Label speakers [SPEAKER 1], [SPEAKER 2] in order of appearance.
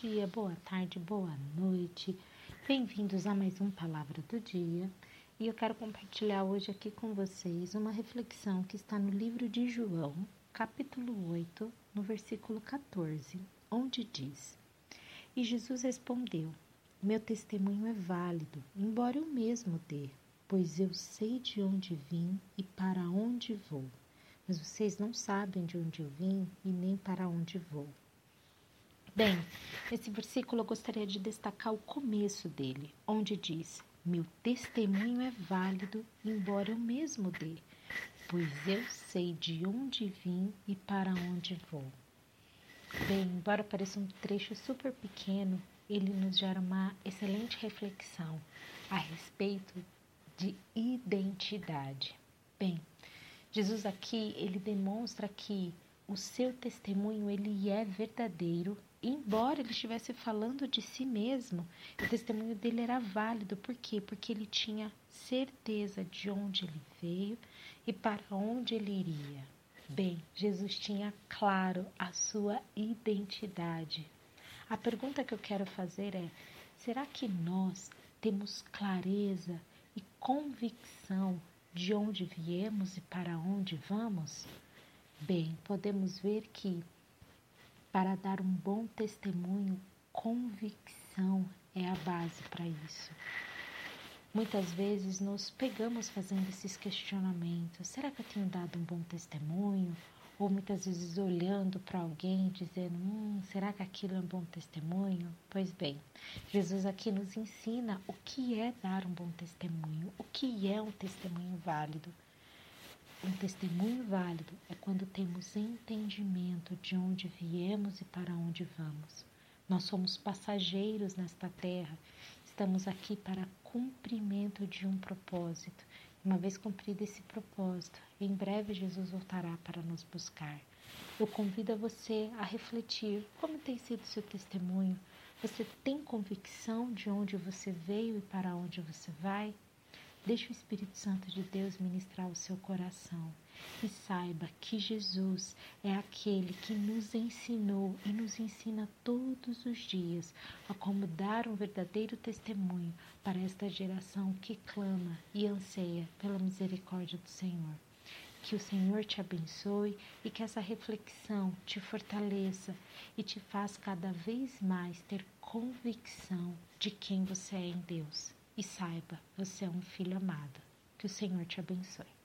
[SPEAKER 1] dia, boa tarde, boa noite. Bem-vindos a mais um Palavra do Dia. E eu quero compartilhar hoje aqui com vocês uma reflexão que está no livro de João, capítulo 8, no versículo 14, onde diz: E Jesus respondeu: Meu testemunho é válido, embora eu mesmo dê, pois eu sei de onde vim e para onde vou. Mas vocês não sabem de onde eu vim e nem para onde vou. Bem, esse versículo eu gostaria de destacar o começo dele, onde diz: Meu testemunho é válido, embora eu mesmo dê, pois eu sei de onde vim e para onde vou. Bem, embora pareça um trecho super pequeno, ele nos gera uma excelente reflexão a respeito de identidade. Bem, Jesus aqui ele demonstra que o seu testemunho ele é verdadeiro embora ele estivesse falando de si mesmo, o testemunho dele era válido. Por quê? Porque ele tinha certeza de onde ele veio e para onde ele iria. Bem, Jesus tinha claro a sua identidade. A pergunta que eu quero fazer é: será que nós temos clareza e convicção de onde viemos e para onde vamos? Bem, podemos ver que para dar um bom testemunho, convicção é a base para isso. Muitas vezes nos pegamos fazendo esses questionamentos: será que eu tenho dado um bom testemunho? Ou muitas vezes olhando para alguém dizendo: hum, será que aquilo é um bom testemunho? Pois bem, Jesus aqui nos ensina o que é dar um bom testemunho, o que é um testemunho válido. Um testemunho válido é quando temos entendimento de onde viemos e para onde vamos. Nós somos passageiros nesta terra, estamos aqui para cumprimento de um propósito. Uma vez cumprido esse propósito, em breve Jesus voltará para nos buscar. Eu convido a você a refletir como tem sido seu testemunho. Você tem convicção de onde você veio e para onde você vai? Deixe o Espírito Santo de Deus ministrar o seu coração e saiba que Jesus é aquele que nos ensinou e nos ensina todos os dias a como dar um verdadeiro testemunho para esta geração que clama e anseia pela misericórdia do Senhor. Que o Senhor te abençoe e que essa reflexão te fortaleça e te faça cada vez mais ter convicção de quem você é em Deus. E saiba, você é um filho amado. Que o Senhor te abençoe.